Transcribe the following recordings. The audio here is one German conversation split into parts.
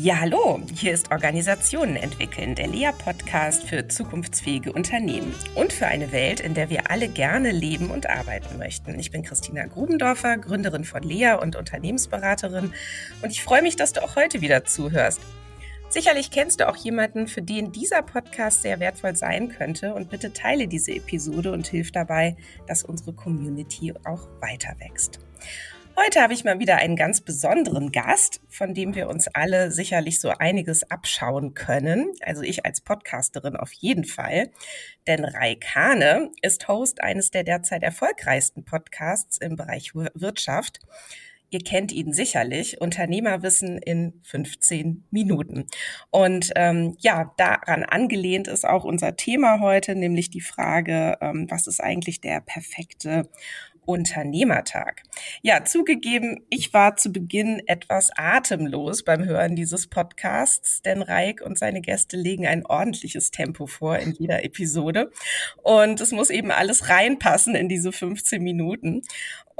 Ja, hallo, hier ist Organisationen entwickeln, der Lea-Podcast für zukunftsfähige Unternehmen und für eine Welt, in der wir alle gerne leben und arbeiten möchten. Ich bin Christina Grubendorfer, Gründerin von Lea und Unternehmensberaterin und ich freue mich, dass du auch heute wieder zuhörst. Sicherlich kennst du auch jemanden, für den dieser Podcast sehr wertvoll sein könnte und bitte teile diese Episode und hilf dabei, dass unsere Community auch weiter wächst. Heute habe ich mal wieder einen ganz besonderen Gast, von dem wir uns alle sicherlich so einiges abschauen können. Also ich als Podcasterin auf jeden Fall. Denn Rai Kahne ist Host eines der derzeit erfolgreichsten Podcasts im Bereich Wirtschaft. Ihr kennt ihn sicherlich, Unternehmerwissen in 15 Minuten. Und ähm, ja, daran angelehnt ist auch unser Thema heute, nämlich die Frage, ähm, was ist eigentlich der perfekte Unternehmertag. Ja, zugegeben, ich war zu Beginn etwas atemlos beim Hören dieses Podcasts, denn Reik und seine Gäste legen ein ordentliches Tempo vor in jeder Episode. Und es muss eben alles reinpassen in diese 15 Minuten.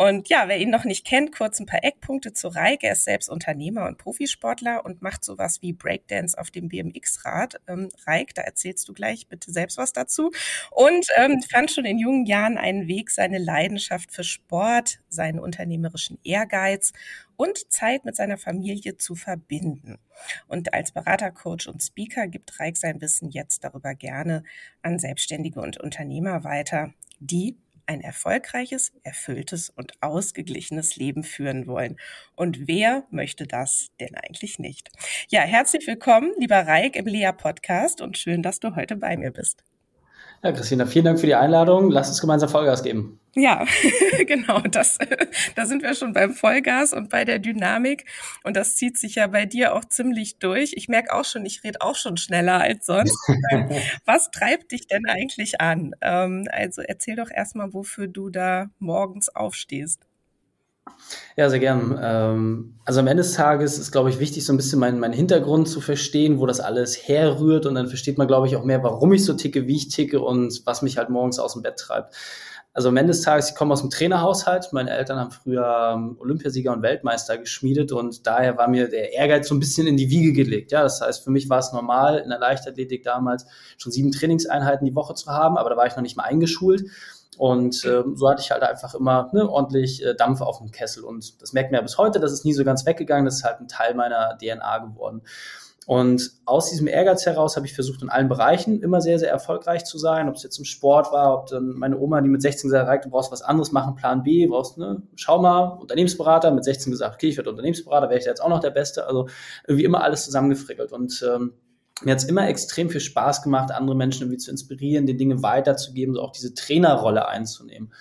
Und ja, wer ihn noch nicht kennt, kurz ein paar Eckpunkte zu Reik. Er ist selbst Unternehmer und Profisportler und macht sowas wie Breakdance auf dem BMX-Rad. Ähm, Reik, da erzählst du gleich bitte selbst was dazu. Und ähm, fand schon in jungen Jahren einen Weg, seine Leidenschaft für Sport, seinen unternehmerischen Ehrgeiz und Zeit mit seiner Familie zu verbinden. Und als Berater, Coach und Speaker gibt Reik sein Wissen jetzt darüber gerne an Selbstständige und Unternehmer weiter, die ein erfolgreiches, erfülltes und ausgeglichenes Leben führen wollen. Und wer möchte das denn eigentlich nicht? Ja, herzlich willkommen, lieber Reik im Lea Podcast und schön, dass du heute bei mir bist. Ja, Christina, vielen Dank für die Einladung. Lass uns gemeinsam Vollgas geben. Ja, genau, das, da sind wir schon beim Vollgas und bei der Dynamik. Und das zieht sich ja bei dir auch ziemlich durch. Ich merke auch schon, ich rede auch schon schneller als sonst. Was treibt dich denn eigentlich an? Ähm, also erzähl doch erstmal, wofür du da morgens aufstehst. Ja, sehr gern. Ähm, also am Ende des Tages ist, glaube ich, wichtig, so ein bisschen meinen mein Hintergrund zu verstehen, wo das alles herrührt. Und dann versteht man, glaube ich, auch mehr, warum ich so ticke, wie ich ticke und was mich halt morgens aus dem Bett treibt. Also am Ende des Tages, ich komme aus dem Trainerhaushalt. Meine Eltern haben früher ähm, Olympiasieger und Weltmeister geschmiedet und daher war mir der Ehrgeiz so ein bisschen in die Wiege gelegt. Ja, das heißt, für mich war es normal, in der Leichtathletik damals schon sieben Trainingseinheiten die Woche zu haben, aber da war ich noch nicht mal eingeschult. Und äh, so hatte ich halt einfach immer ne, ordentlich äh, Dampf auf dem Kessel. Und das merkt man ja bis heute, das ist nie so ganz weggegangen, das ist halt ein Teil meiner DNA geworden. Und aus diesem Ehrgeiz heraus habe ich versucht, in allen Bereichen immer sehr, sehr erfolgreich zu sein. Ob es jetzt im Sport war, ob dann meine Oma, die mit 16 gesagt hat, du brauchst was anderes machen, Plan B, brauchst, ne, schau mal, Unternehmensberater, mit 16 gesagt, okay, ich werde Unternehmensberater, wäre ich jetzt auch noch der Beste. Also irgendwie immer alles zusammengefrickelt. Und ähm, mir hat es immer extrem viel Spaß gemacht, andere Menschen irgendwie zu inspirieren, die Dinge weiterzugeben, so auch diese Trainerrolle einzunehmen.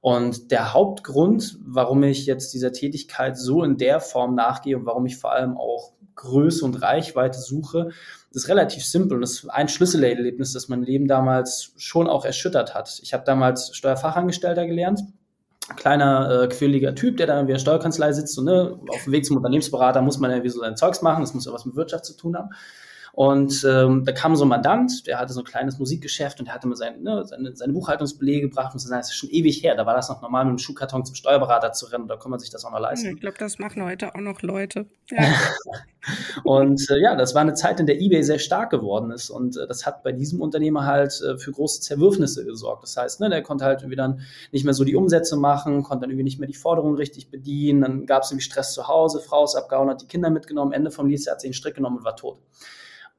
Und der Hauptgrund, warum ich jetzt dieser Tätigkeit so in der Form nachgehe und warum ich vor allem auch Größe und Reichweite suche, ist relativ simpel. Und das ist ein Schlüsselerlebnis, das mein Leben damals schon auch erschüttert hat. Ich habe damals Steuerfachangestellter gelernt kleiner, äh, quirliger Typ, der da irgendwie in der Steuerkanzlei sitzt und ne, auf dem Weg zum Unternehmensberater muss man ja wie so sein Zeugs machen, das muss ja was mit Wirtschaft zu tun haben. Und ähm, da kam so ein Mandant, der hatte so ein kleines Musikgeschäft und der hatte mir sein, ne, seine, seine Buchhaltungsbelege gebracht und so, das ist schon ewig her. Da war das noch normal, mit dem Schuhkarton zum Steuerberater zu rennen. Da kann man sich das auch noch leisten. Ich glaube, das machen heute auch noch Leute. Ja. und äh, ja, das war eine Zeit, in der eBay sehr stark geworden ist. Und äh, das hat bei diesem Unternehmer halt äh, für große Zerwürfnisse gesorgt. Das heißt, ne, der konnte halt irgendwie dann nicht mehr so die Umsätze machen, konnte dann irgendwie nicht mehr die Forderungen richtig bedienen. Dann gab es irgendwie Stress zu Hause, Frau ist abgehauen, hat die Kinder mitgenommen, Ende vom Lied, hat sich einen Strick genommen und war tot.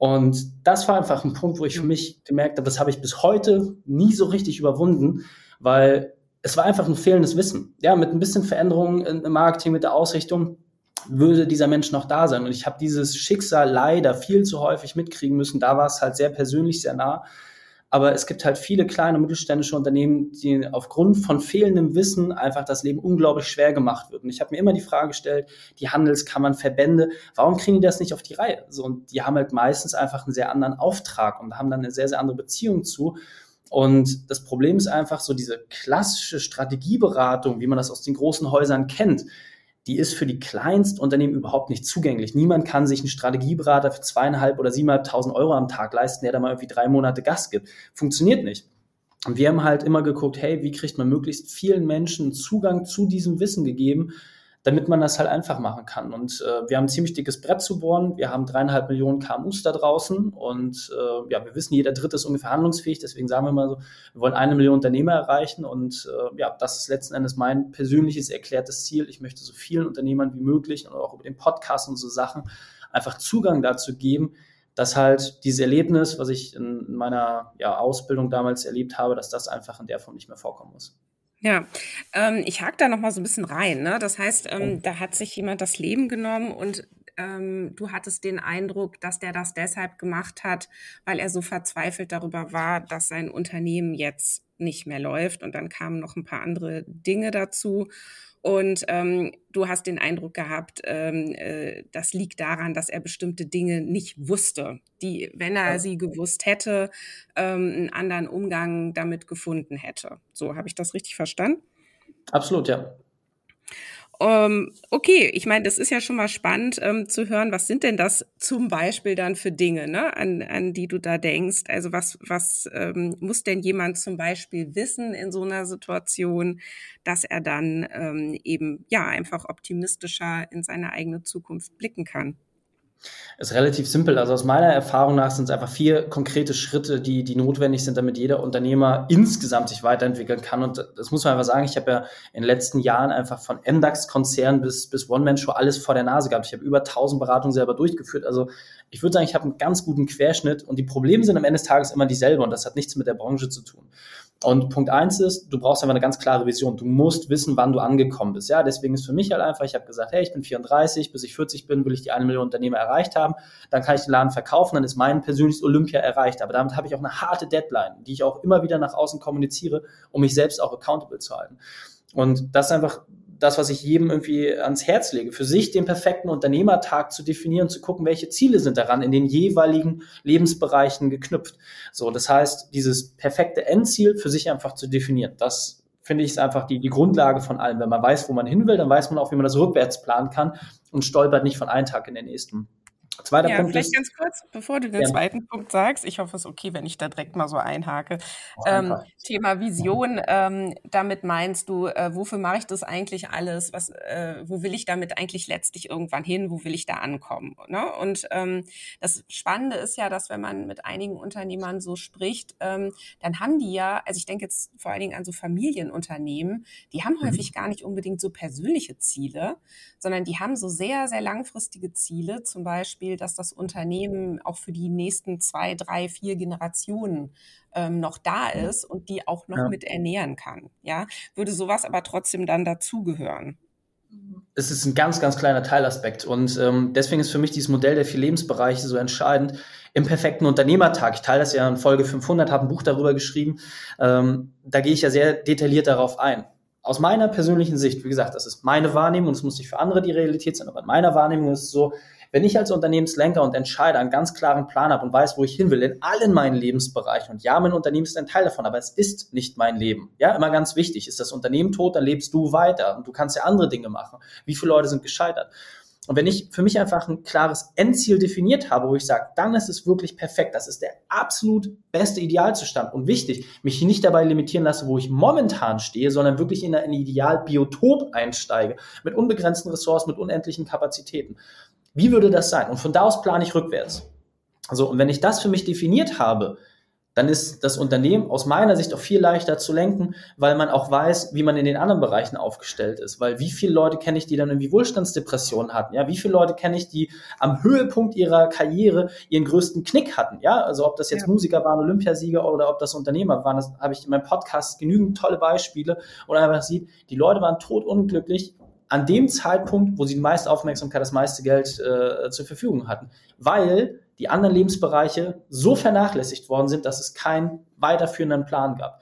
Und das war einfach ein Punkt, wo ich für mich gemerkt habe, das habe ich bis heute nie so richtig überwunden, weil es war einfach ein fehlendes Wissen. Ja, mit ein bisschen Veränderung im Marketing, mit der Ausrichtung würde dieser Mensch noch da sein. Und ich habe dieses Schicksal leider viel zu häufig mitkriegen müssen. Da war es halt sehr persönlich, sehr nah. Aber es gibt halt viele kleine und mittelständische Unternehmen, die aufgrund von fehlendem Wissen einfach das Leben unglaublich schwer gemacht wird. Und ich habe mir immer die Frage gestellt, die Handelskammern, Verbände, warum kriegen die das nicht auf die Reihe? So, und die haben halt meistens einfach einen sehr anderen Auftrag und haben dann eine sehr, sehr andere Beziehung zu. Und das Problem ist einfach so diese klassische Strategieberatung, wie man das aus den großen Häusern kennt, die ist für die Kleinstunternehmen überhaupt nicht zugänglich. Niemand kann sich einen Strategieberater für zweieinhalb oder siebeneinhalbtausend Euro am Tag leisten, der da mal irgendwie drei Monate Gas gibt. Funktioniert nicht. Und wir haben halt immer geguckt, hey, wie kriegt man möglichst vielen Menschen Zugang zu diesem Wissen gegeben, damit man das halt einfach machen kann. Und äh, wir haben ein ziemlich dickes Brett zu bohren. Wir haben dreieinhalb Millionen KMUs da draußen und äh, ja, wir wissen, jeder Dritte ist ungefähr handlungsfähig. Deswegen sagen wir mal so, wir wollen eine Million Unternehmer erreichen und äh, ja, das ist letzten Endes mein persönliches erklärtes Ziel. Ich möchte so vielen Unternehmern wie möglich und auch über den Podcast und so Sachen einfach Zugang dazu geben, dass halt dieses Erlebnis, was ich in meiner ja, Ausbildung damals erlebt habe, dass das einfach in der Form nicht mehr vorkommen muss. Ja, ähm, ich hake da noch mal so ein bisschen rein. Ne? Das heißt, ähm, da hat sich jemand das Leben genommen und ähm, du hattest den Eindruck, dass der das deshalb gemacht hat, weil er so verzweifelt darüber war, dass sein Unternehmen jetzt nicht mehr läuft. Und dann kamen noch ein paar andere Dinge dazu. Und ähm, du hast den Eindruck gehabt, ähm, äh, das liegt daran, dass er bestimmte Dinge nicht wusste, die, wenn er sie gewusst hätte, ähm, einen anderen Umgang damit gefunden hätte. So, habe ich das richtig verstanden? Absolut, ja. Ähm, okay, ich meine, das ist ja schon mal spannend ähm, zu hören, was sind denn das zum Beispiel dann für Dinge, ne, an, an die du da denkst? Also was, was ähm, muss denn jemand zum Beispiel wissen in so einer Situation, dass er dann ähm, eben ja einfach optimistischer in seine eigene Zukunft blicken kann? Ist relativ simpel. Also aus meiner Erfahrung nach sind es einfach vier konkrete Schritte, die, die notwendig sind, damit jeder Unternehmer insgesamt sich weiterentwickeln kann. Und das muss man einfach sagen. Ich habe ja in den letzten Jahren einfach von MDAX-Konzern bis, bis One-Man-Show alles vor der Nase gehabt. Ich habe über 1000 Beratungen selber durchgeführt. Also ich würde sagen, ich habe einen ganz guten Querschnitt und die Probleme sind am Ende des Tages immer dieselbe und das hat nichts mit der Branche zu tun. Und Punkt eins ist, du brauchst einfach eine ganz klare Vision. Du musst wissen, wann du angekommen bist. Ja, deswegen ist für mich halt einfach, ich habe gesagt, hey, ich bin 34, bis ich 40 bin, will ich die eine Million Unternehmer erreicht haben. Dann kann ich den Laden verkaufen, dann ist mein persönliches Olympia erreicht. Aber damit habe ich auch eine harte Deadline, die ich auch immer wieder nach außen kommuniziere, um mich selbst auch accountable zu halten. Und das ist einfach das, was ich jedem irgendwie ans Herz lege, für sich den perfekten Unternehmertag zu definieren, zu gucken, welche Ziele sind daran in den jeweiligen Lebensbereichen geknüpft. So, das heißt, dieses perfekte Endziel für sich einfach zu definieren, das finde ich ist einfach die, die Grundlage von allem. Wenn man weiß, wo man hin will, dann weiß man auch, wie man das rückwärts planen kann und stolpert nicht von einem Tag in den nächsten. Zweiter ja, Punkt vielleicht ist, ganz kurz, bevor du den ja. zweiten Punkt sagst, ich hoffe, es ist okay, wenn ich da direkt mal so einhake. Ähm, Thema Vision, ähm, damit meinst du, äh, wofür mache ich das eigentlich alles? Was, äh, wo will ich damit eigentlich letztlich irgendwann hin? Wo will ich da ankommen? Ne? Und ähm, das Spannende ist ja, dass wenn man mit einigen Unternehmern so spricht, ähm, dann haben die ja, also ich denke jetzt vor allen Dingen an so Familienunternehmen, die haben mhm. häufig gar nicht unbedingt so persönliche Ziele, sondern die haben so sehr, sehr langfristige Ziele, zum Beispiel Beispiel, dass das Unternehmen auch für die nächsten zwei, drei, vier Generationen ähm, noch da ist und die auch noch ja. mit ernähren kann. Ja, würde sowas aber trotzdem dann dazugehören es ist ein ganz, ganz kleiner Teilaspekt. Und ähm, deswegen ist für mich dieses Modell der vier Lebensbereiche so entscheidend. Im perfekten Unternehmertag, ich teile das ja in Folge 500, habe ein Buch darüber geschrieben, ähm, da gehe ich ja sehr detailliert darauf ein. Aus meiner persönlichen Sicht, wie gesagt, das ist meine Wahrnehmung, es muss nicht für andere die Realität sein, aber in meiner Wahrnehmung ist es so, wenn ich als Unternehmenslenker und Entscheider einen ganz klaren Plan habe und weiß, wo ich hin will, in allen meinen Lebensbereichen, und ja, mein Unternehmen ist ein Teil davon, aber es ist nicht mein Leben. Ja, immer ganz wichtig. Ist das Unternehmen tot, dann lebst du weiter und du kannst ja andere Dinge machen. Wie viele Leute sind gescheitert? Und wenn ich für mich einfach ein klares Endziel definiert habe, wo ich sage, dann ist es wirklich perfekt. Das ist der absolut beste Idealzustand. Und wichtig, mich nicht dabei limitieren lasse, wo ich momentan stehe, sondern wirklich in ein Idealbiotop einsteige. Mit unbegrenzten Ressourcen, mit unendlichen Kapazitäten. Wie würde das sein? Und von da aus plane ich rückwärts. Also, und wenn ich das für mich definiert habe, dann ist das Unternehmen aus meiner Sicht auch viel leichter zu lenken, weil man auch weiß, wie man in den anderen Bereichen aufgestellt ist. Weil wie viele Leute kenne ich, die dann irgendwie Wohlstandsdepressionen hatten? Ja, wie viele Leute kenne ich, die am Höhepunkt ihrer Karriere ihren größten Knick hatten? Ja, also ob das jetzt ja. Musiker waren, Olympiasieger oder ob das Unternehmer waren, das habe ich in meinem Podcast genügend tolle Beispiele und einfach sieht, die Leute waren totunglücklich an dem Zeitpunkt, wo sie die meiste Aufmerksamkeit, das meiste Geld äh, zur Verfügung hatten, weil die anderen Lebensbereiche so vernachlässigt worden sind, dass es keinen weiterführenden Plan gab.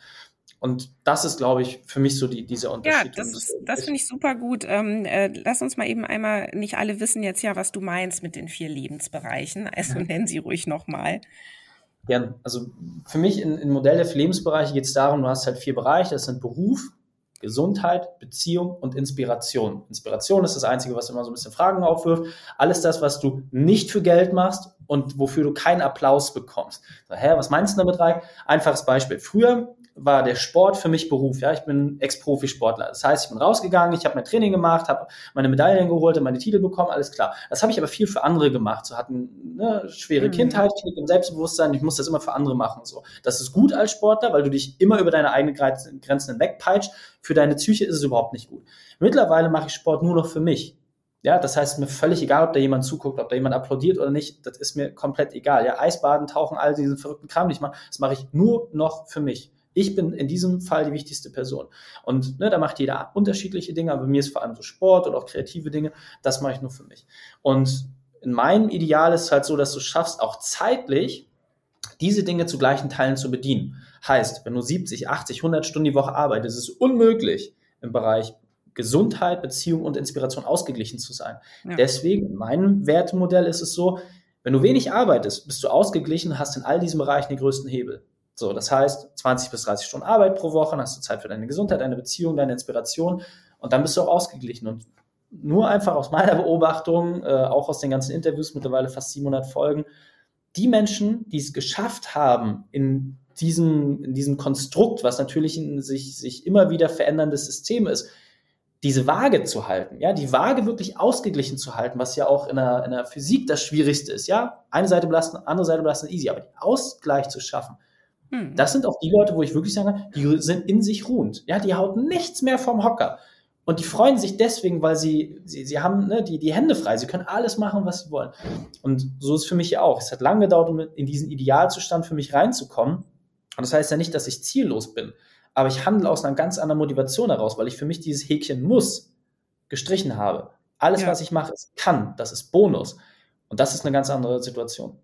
Und das ist, glaube ich, für mich so die, dieser Unterschied. Ja, das, das finde ich super gut. Ähm, äh, lass uns mal eben einmal, nicht alle wissen jetzt ja, was du meinst mit den vier Lebensbereichen. Also ja. nennen sie ruhig nochmal. Ja, also für mich im Modell der vier Lebensbereiche geht es darum, du hast halt vier Bereiche, das sind Beruf, Gesundheit, Beziehung und Inspiration. Inspiration ist das Einzige, was immer so ein bisschen Fragen aufwirft. Alles das, was du nicht für Geld machst und wofür du keinen Applaus bekommst. So, hä, was meinst du damit, Reik? Einfaches Beispiel. Früher war der Sport für mich Beruf. Ja, ich bin Ex-Profisportler. Das heißt, ich bin rausgegangen, ich habe mein Training gemacht, habe meine Medaillen geholt, meine Titel bekommen, alles klar. Das habe ich aber viel für andere gemacht. So hatten eine schwere mhm. Kindheit, Knick im Selbstbewusstsein. Ich muss das immer für andere machen. So, das ist gut als Sportler, weil du dich immer über deine eigenen Grenzen hinwegpeitscht. Für deine Psyche ist es überhaupt nicht gut. Mittlerweile mache ich Sport nur noch für mich. Ja, das heißt, mir völlig egal, ob da jemand zuguckt, ob da jemand applaudiert oder nicht, das ist mir komplett egal. Ja, Eisbaden, Tauchen, all diesen verrückten Kram nicht machen, das mache ich nur noch für mich. Ich bin in diesem Fall die wichtigste Person. Und ne, da macht jeder unterschiedliche Dinge, aber bei mir ist vor allem so Sport oder auch kreative Dinge, das mache ich nur für mich. Und in meinem Ideal ist es halt so, dass du schaffst, auch zeitlich diese Dinge zu gleichen Teilen zu bedienen. Heißt, wenn du 70, 80, 100 Stunden die Woche arbeitest, ist es unmöglich, im Bereich Gesundheit, Beziehung und Inspiration ausgeglichen zu sein. Ja. Deswegen, in meinem Wertemodell ist es so, wenn du wenig arbeitest, bist du ausgeglichen, hast in all diesen Bereichen den größten Hebel. So, das heißt, 20 bis 30 Stunden Arbeit pro Woche, dann hast du Zeit für deine Gesundheit, deine Beziehung, deine Inspiration. Und dann bist du auch ausgeglichen. Und nur einfach aus meiner Beobachtung, äh, auch aus den ganzen Interviews, mittlerweile fast 700 Folgen, die Menschen, die es geschafft haben, in diesem, in diesem Konstrukt, was natürlich ein sich, sich immer wieder veränderndes System ist, diese Waage zu halten, ja, die Waage wirklich ausgeglichen zu halten, was ja auch in der, in der Physik das Schwierigste ist, ja, eine Seite belasten, andere Seite belasten, easy, aber den Ausgleich zu schaffen, hm. das sind auch die Leute, wo ich wirklich sage, die sind in sich ruhend, ja, die haut nichts mehr vom Hocker und die freuen sich deswegen, weil sie, sie, sie haben ne, die, die Hände frei, sie können alles machen, was sie wollen und so ist es für mich ja auch, es hat lange gedauert, um in diesen Idealzustand für mich reinzukommen und das heißt ja nicht, dass ich ziellos bin, aber ich handle aus einer ganz anderen Motivation heraus, weil ich für mich dieses Häkchen muss gestrichen habe. Alles, ja. was ich mache, ist kann, das ist Bonus. Und das ist eine ganz andere Situation.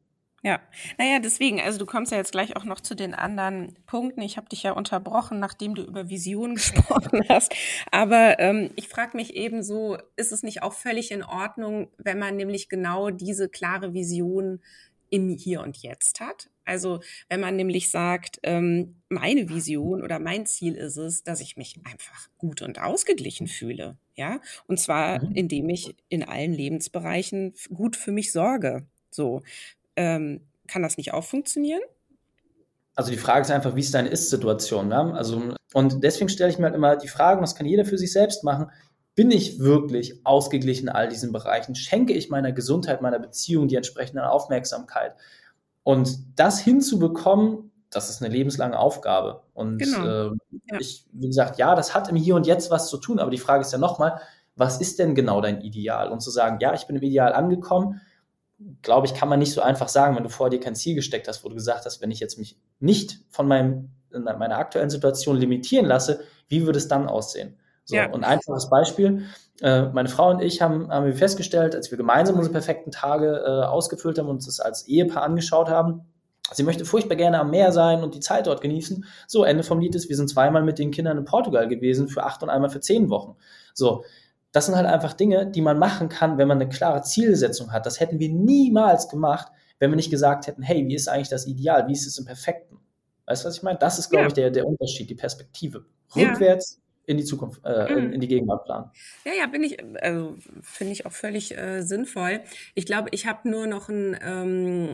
Ja, naja, deswegen, also du kommst ja jetzt gleich auch noch zu den anderen Punkten. Ich habe dich ja unterbrochen, nachdem du über Vision gesprochen hast. Aber ähm, ich frage mich eben so, ist es nicht auch völlig in Ordnung, wenn man nämlich genau diese klare Vision im Hier und Jetzt hat? Also wenn man nämlich sagt, ähm, meine Vision oder mein Ziel ist es, dass ich mich einfach gut und ausgeglichen fühle. Ja, und zwar, mhm. indem ich in allen Lebensbereichen gut für mich sorge. So, ähm, kann das nicht auch funktionieren? Also die Frage ist einfach, wie ist deine Ist-Situation? Ne? Also, und deswegen stelle ich mir halt immer die Fragen, was kann jeder für sich selbst machen? Bin ich wirklich ausgeglichen in all diesen Bereichen? Schenke ich meiner Gesundheit, meiner Beziehung die entsprechende Aufmerksamkeit? Und das hinzubekommen, das ist eine lebenslange Aufgabe. Und genau. äh, ja. ich, wie gesagt, ja, das hat im Hier und Jetzt was zu tun, aber die Frage ist ja nochmal, was ist denn genau dein Ideal? Und zu sagen, ja, ich bin im Ideal angekommen, glaube ich, kann man nicht so einfach sagen, wenn du vor dir kein Ziel gesteckt hast, wo du gesagt hast, wenn ich jetzt mich nicht von meinem, meiner aktuellen Situation limitieren lasse, wie würde es dann aussehen? So, ja. und ein einfaches Beispiel. Äh, meine Frau und ich haben, haben wir festgestellt, als wir gemeinsam unsere perfekten Tage äh, ausgefüllt haben und uns das als Ehepaar angeschaut haben, sie möchte furchtbar gerne am Meer sein und die Zeit dort genießen. So, Ende vom Lied ist, wir sind zweimal mit den Kindern in Portugal gewesen für acht und einmal für zehn Wochen. So, das sind halt einfach Dinge, die man machen kann, wenn man eine klare Zielsetzung hat. Das hätten wir niemals gemacht, wenn wir nicht gesagt hätten, hey, wie ist eigentlich das Ideal? Wie ist es im Perfekten? Weißt du, was ich meine? Das ist, glaube ja. ich, der, der Unterschied, die Perspektive. Rückwärts in die Zukunft, äh, in, mhm. in, die Gegenwart planen. Ja, ja, bin ich, also finde ich auch völlig äh, sinnvoll. Ich glaube, ich habe nur noch ein ähm,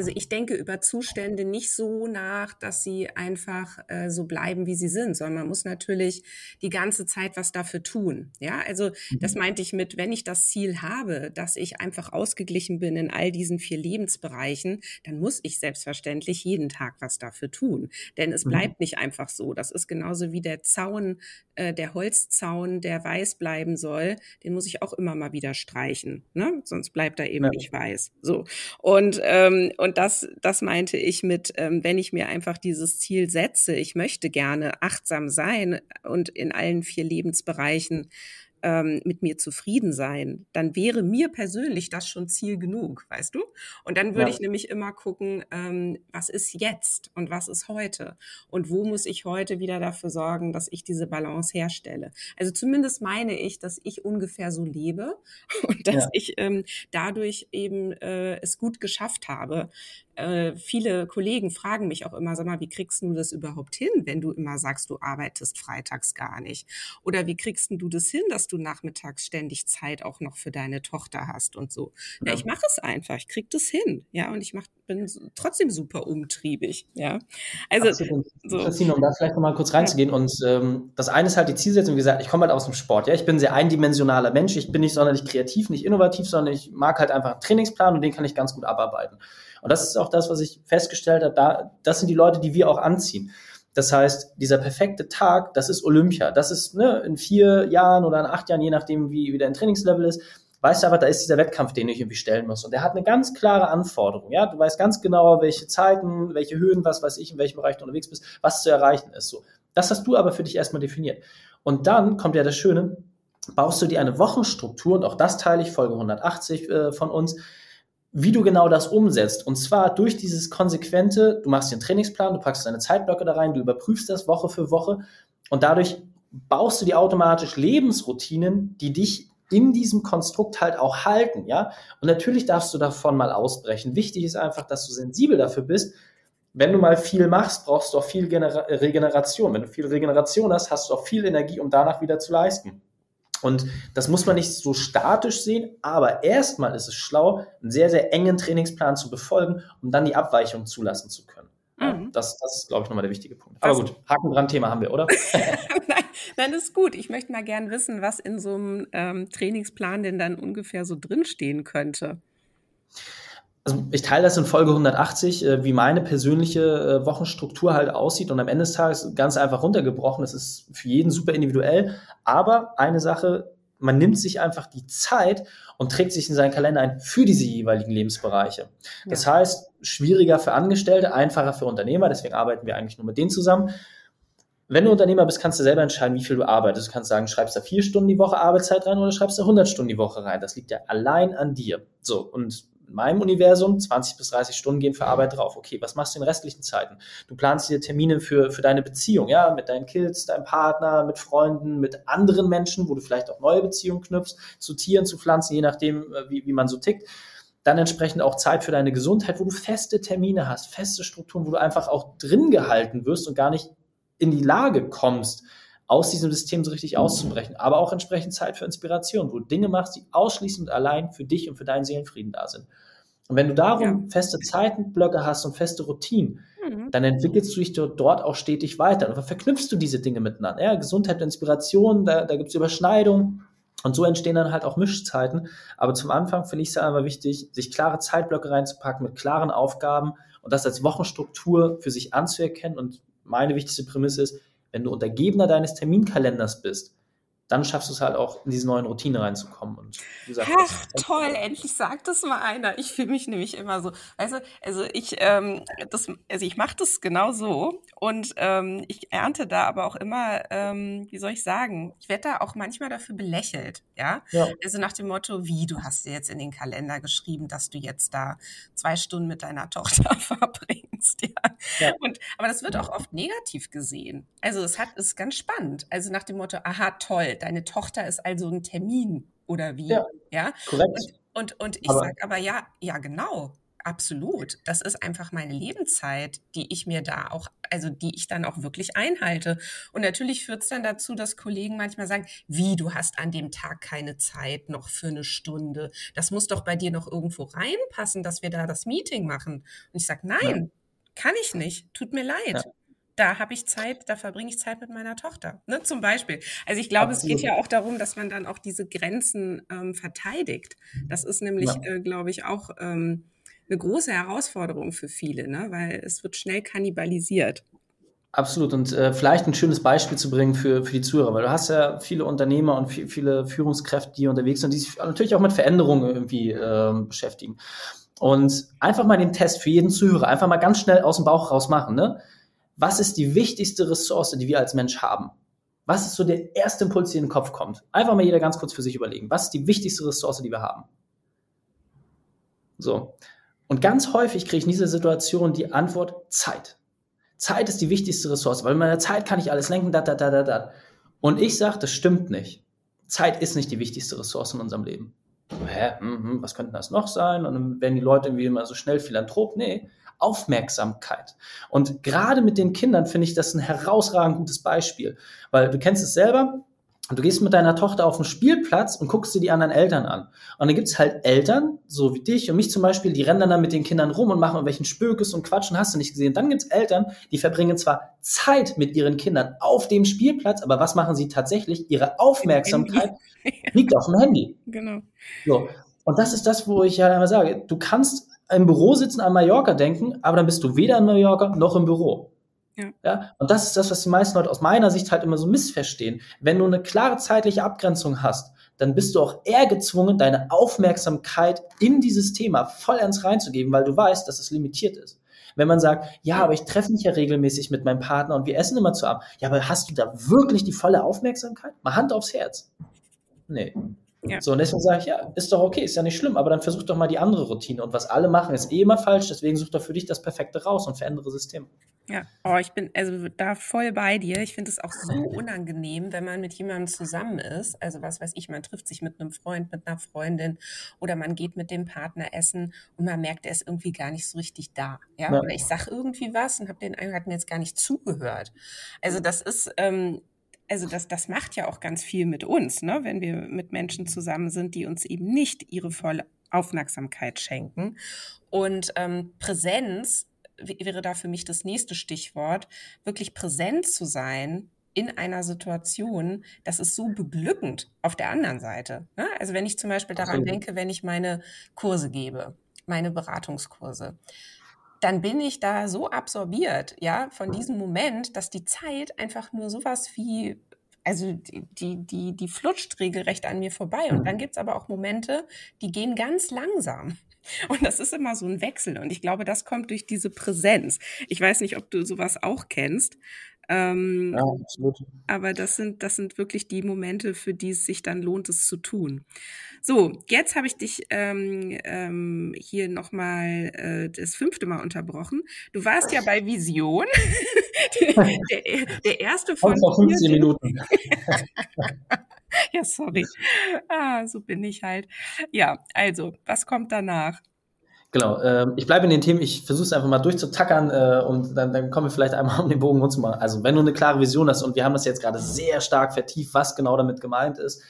also ich denke über Zustände nicht so nach, dass sie einfach äh, so bleiben, wie sie sind, sondern man muss natürlich die ganze Zeit was dafür tun. Ja, also mhm. das meinte ich mit, wenn ich das Ziel habe, dass ich einfach ausgeglichen bin in all diesen vier Lebensbereichen, dann muss ich selbstverständlich jeden Tag was dafür tun. Denn es mhm. bleibt nicht einfach so. Das ist genauso wie der Zaun, äh, der Holzzaun, der weiß bleiben soll, den muss ich auch immer mal wieder streichen. Ne? Sonst bleibt er eben ja. nicht weiß. So. Und, ähm, und das, das meinte ich mit, ähm, wenn ich mir einfach dieses Ziel setze, ich möchte gerne achtsam sein und in allen vier Lebensbereichen ähm, mit mir zufrieden sein, dann wäre mir persönlich das schon Ziel genug, weißt du? Und dann würde ja. ich nämlich immer gucken, ähm, was ist jetzt und was ist heute und wo muss ich heute wieder dafür sorgen, dass ich diese Balance herstelle. Also zumindest meine ich, dass ich ungefähr so lebe und dass ja. ich ähm, dadurch eben äh, es gut geschafft habe, äh, viele Kollegen fragen mich auch immer, sag mal, wie kriegst du das überhaupt hin, wenn du immer sagst, du arbeitest freitags gar nicht? Oder wie kriegst du das hin, dass du nachmittags ständig Zeit auch noch für deine Tochter hast und so? Ja, ja ich mache es einfach, ich krieg das hin, ja, und ich mach, bin trotzdem super umtriebig, ja. Also, so. Christine, um da vielleicht nochmal kurz reinzugehen und ähm, das eine ist halt die Zielsetzung, wie gesagt, ich komme halt aus dem Sport, ja, ich bin ein sehr eindimensionaler Mensch, ich bin nicht sonderlich kreativ, nicht innovativ, sondern ich mag halt einfach einen Trainingsplan und den kann ich ganz gut abarbeiten. Und das ist auch das, was ich festgestellt habe, da, das sind die Leute, die wir auch anziehen. Das heißt, dieser perfekte Tag, das ist Olympia. Das ist ne, in vier Jahren oder in acht Jahren, je nachdem, wie, wie dein Trainingslevel ist, weißt du aber, da ist dieser Wettkampf, den ich irgendwie stellen muss. Und der hat eine ganz klare Anforderung. Ja, du weißt ganz genau, welche Zeiten, welche Höhen, was weiß ich, in welchem Bereich du unterwegs bist, was zu erreichen ist. So. Das hast du aber für dich erstmal definiert. Und dann kommt ja das Schöne, baust du dir eine Wochenstruktur, und auch das teile ich, Folge 180 äh, von uns, wie du genau das umsetzt. Und zwar durch dieses konsequente, du machst einen Trainingsplan, du packst deine Zeitblöcke da rein, du überprüfst das Woche für Woche und dadurch baust du dir automatisch Lebensroutinen, die dich in diesem Konstrukt halt auch halten, ja. Und natürlich darfst du davon mal ausbrechen. Wichtig ist einfach, dass du sensibel dafür bist. Wenn du mal viel machst, brauchst du auch viel Genera Regeneration. Wenn du viel Regeneration hast, hast du auch viel Energie, um danach wieder zu leisten. Und das muss man nicht so statisch sehen, aber erstmal ist es schlau, einen sehr, sehr engen Trainingsplan zu befolgen, um dann die Abweichung zulassen zu können. Mhm. Das, das ist, glaube ich, nochmal der wichtige Punkt. Aber gut, Haken dran, Thema haben wir, oder? nein, nein, ist gut. Ich möchte mal gern wissen, was in so einem ähm, Trainingsplan denn dann ungefähr so drinstehen könnte also ich teile das in Folge 180, äh, wie meine persönliche äh, Wochenstruktur halt aussieht und am Ende des Tages ganz einfach runtergebrochen. Das ist für jeden super individuell. Aber eine Sache, man nimmt sich einfach die Zeit und trägt sich in seinen Kalender ein für diese jeweiligen Lebensbereiche. Das ja. heißt, schwieriger für Angestellte, einfacher für Unternehmer. Deswegen arbeiten wir eigentlich nur mit denen zusammen. Wenn du Unternehmer bist, kannst du selber entscheiden, wie viel du arbeitest. Du kannst sagen, schreibst da vier Stunden die Woche Arbeitszeit rein oder schreibst da 100 Stunden die Woche rein. Das liegt ja allein an dir. So, und in meinem Universum 20 bis 30 Stunden gehen für Arbeit drauf. Okay, was machst du in restlichen Zeiten? Du planst dir Termine für, für deine Beziehung, ja, mit deinen Kids, deinem Partner, mit Freunden, mit anderen Menschen, wo du vielleicht auch neue Beziehungen knüpfst, zu Tieren, zu Pflanzen, je nachdem, äh, wie, wie man so tickt. Dann entsprechend auch Zeit für deine Gesundheit, wo du feste Termine hast, feste Strukturen, wo du einfach auch drin gehalten wirst und gar nicht in die Lage kommst, aus diesem System so richtig auszubrechen, aber auch entsprechend Zeit für Inspiration, wo du Dinge machst, die ausschließend allein für dich und für deinen Seelenfrieden da sind. Und wenn du darum ja. feste Zeitenblöcke hast und feste Routinen, mhm. dann entwickelst du dich dort auch stetig weiter. Und dann verknüpfst du diese Dinge miteinander. Ja, Gesundheit und Inspiration, da, da gibt es Überschneidungen. Und so entstehen dann halt auch Mischzeiten. Aber zum Anfang finde ich es ja einfach wichtig, sich klare Zeitblöcke reinzupacken mit klaren Aufgaben und das als Wochenstruktur für sich anzuerkennen. Und meine wichtigste Prämisse ist, wenn du Untergebener deines Terminkalenders bist, dann schaffst du es halt auch in diese neuen Routinen reinzukommen. Und wie gesagt, Ach, toll, endlich sagt das mal einer. Ich fühle mich nämlich immer so, weißt du, also ich, ähm, das, also ich mache das genau so und ähm, ich ernte da aber auch immer, ähm, wie soll ich sagen, ich werde da auch manchmal dafür belächelt, ja? ja? Also nach dem Motto, wie, du hast dir jetzt in den Kalender geschrieben, dass du jetzt da zwei Stunden mit deiner Tochter verbringst, ja. ja. Und, aber das wird auch oft negativ gesehen. Also es hat, ist ganz spannend. Also nach dem Motto, aha, toll, deine Tochter ist also ein Termin oder wie? Ja, ja? korrekt. Und, und, und ich sage aber ja, ja, genau. Absolut. Das ist einfach meine Lebenszeit, die ich mir da auch, also die ich dann auch wirklich einhalte. Und natürlich führt es dann dazu, dass Kollegen manchmal sagen, wie, du hast an dem Tag keine Zeit noch für eine Stunde. Das muss doch bei dir noch irgendwo reinpassen, dass wir da das Meeting machen. Und ich sage, nein, ja. kann ich nicht. Tut mir leid. Ja da habe ich Zeit, da verbringe ich Zeit mit meiner Tochter, ne, zum Beispiel. Also ich glaube, Absolut. es geht ja auch darum, dass man dann auch diese Grenzen ähm, verteidigt. Das ist nämlich, ja. äh, glaube ich, auch ähm, eine große Herausforderung für viele, ne, weil es wird schnell kannibalisiert. Absolut. Und äh, vielleicht ein schönes Beispiel zu bringen für, für die Zuhörer, weil du hast ja viele Unternehmer und viel, viele Führungskräfte, die unterwegs sind, die sich natürlich auch mit Veränderungen irgendwie äh, beschäftigen. Und einfach mal den Test für jeden Zuhörer, einfach mal ganz schnell aus dem Bauch raus machen. Ne? Was ist die wichtigste Ressource, die wir als Mensch haben? Was ist so der erste Impuls, der in den Kopf kommt? Einfach mal jeder ganz kurz für sich überlegen. Was ist die wichtigste Ressource, die wir haben? So. Und ganz häufig kriege ich in dieser Situation die Antwort Zeit. Zeit ist die wichtigste Ressource, weil mit meiner Zeit kann ich alles lenken, da, da, da, da, da. Und ich sage, das stimmt nicht. Zeit ist nicht die wichtigste Ressource in unserem Leben. Hä? Mhm, was könnte das noch sein? Und dann werden die Leute irgendwie immer so schnell Philanthrop. Nee, Aufmerksamkeit. Und gerade mit den Kindern finde ich das ein herausragend gutes Beispiel, weil du kennst es selber, und du gehst mit deiner Tochter auf den Spielplatz und guckst dir die anderen Eltern an. Und dann gibt's halt Eltern, so wie dich und mich zum Beispiel, die rennen dann mit den Kindern rum und machen irgendwelchen Spökes und Quatschen, hast du nicht gesehen. Dann gibt's Eltern, die verbringen zwar Zeit mit ihren Kindern auf dem Spielplatz, aber was machen sie tatsächlich? Ihre Aufmerksamkeit liegt auf dem Handy. Genau. So. Und das ist das, wo ich ja immer sage, du kannst im Büro sitzen an Mallorca denken, aber dann bist du weder in Mallorca noch im Büro. Ja. ja. Und das ist das, was die meisten Leute aus meiner Sicht halt immer so missverstehen. Wenn du eine klare zeitliche Abgrenzung hast, dann bist du auch eher gezwungen, deine Aufmerksamkeit in dieses Thema voll ernst reinzugeben, weil du weißt, dass es limitiert ist. Wenn man sagt, ja, aber ich treffe mich ja regelmäßig mit meinem Partner und wir essen immer zu Abend. Ja, aber hast du da wirklich die volle Aufmerksamkeit? Mal Hand aufs Herz. Nee. Ja. So, und deswegen sage ich, ja, ist doch okay, ist ja nicht schlimm, aber dann versuch doch mal die andere Routine. Und was alle machen, ist eh immer falsch, deswegen such doch für dich das Perfekte raus und verändere System. Ja, oh, ich bin also da voll bei dir. Ich finde es auch so unangenehm, wenn man mit jemandem zusammen ist. Also was weiß ich, man trifft sich mit einem Freund, mit einer Freundin oder man geht mit dem Partner essen und man merkt, er ist irgendwie gar nicht so richtig da. Ja, ja. oder ich sag irgendwie was und habe den einen hat mir jetzt gar nicht zugehört. Also das ist ähm, also das, das macht ja auch ganz viel mit uns, ne? wenn wir mit Menschen zusammen sind, die uns eben nicht ihre volle Aufmerksamkeit schenken. Und ähm, Präsenz wäre da für mich das nächste Stichwort, wirklich präsent zu sein in einer Situation, das ist so beglückend auf der anderen Seite. Ne? Also wenn ich zum Beispiel daran denke, wenn ich meine Kurse gebe, meine Beratungskurse, dann bin ich da so absorbiert, ja, von diesem Moment, dass die Zeit einfach nur sowas wie also die, die, die, die flutscht regelrecht an mir vorbei. Und dann gibt's aber auch Momente, die gehen ganz langsam. Und das ist immer so ein Wechsel. Und ich glaube, das kommt durch diese Präsenz. Ich weiß nicht, ob du sowas auch kennst. Ähm, ja, absolut. Aber das sind, das sind wirklich die Momente, für die es sich dann lohnt, es zu tun. So, jetzt habe ich dich ähm, ähm, hier nochmal äh, das fünfte Mal unterbrochen. Du warst ja bei Vision. der, der erste von. Vor 15 Minuten. ja, sorry. Ah, so bin ich halt. Ja, also, was kommt danach? Genau, ähm, ich bleibe in den Themen, ich versuche es einfach mal durchzutackern äh, und dann, dann kommen wir vielleicht einmal um den Bogen rund zu machen. Also wenn du eine klare Vision hast und wir haben das jetzt gerade sehr stark vertieft, was genau damit gemeint ist,